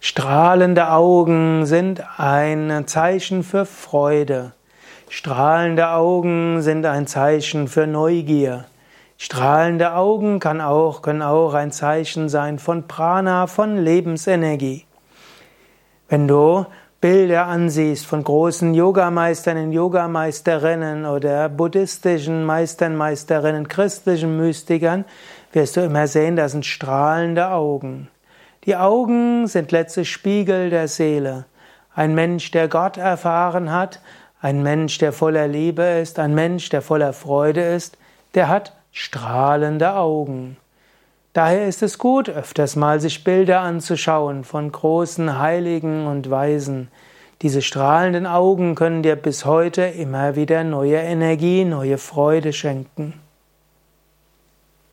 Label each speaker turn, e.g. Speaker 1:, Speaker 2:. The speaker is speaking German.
Speaker 1: Strahlende Augen sind ein Zeichen für Freude. Strahlende Augen sind ein Zeichen für Neugier. Strahlende Augen kann auch, können auch ein Zeichen sein von Prana, von Lebensenergie. Wenn du Bilder ansiehst von großen Yogameistern und Yogameisterinnen oder buddhistischen Meistern, Meisterinnen, christlichen Mystikern, wirst du immer sehen, das sind strahlende Augen. Die Augen sind letztlich Spiegel der Seele. Ein Mensch, der Gott erfahren hat, ein Mensch, der voller Liebe ist, ein Mensch, der voller Freude ist, der hat strahlende Augen. Daher ist es gut, öfters mal sich Bilder anzuschauen von großen Heiligen und Weisen. Diese strahlenden Augen können dir bis heute immer wieder neue Energie, neue Freude schenken.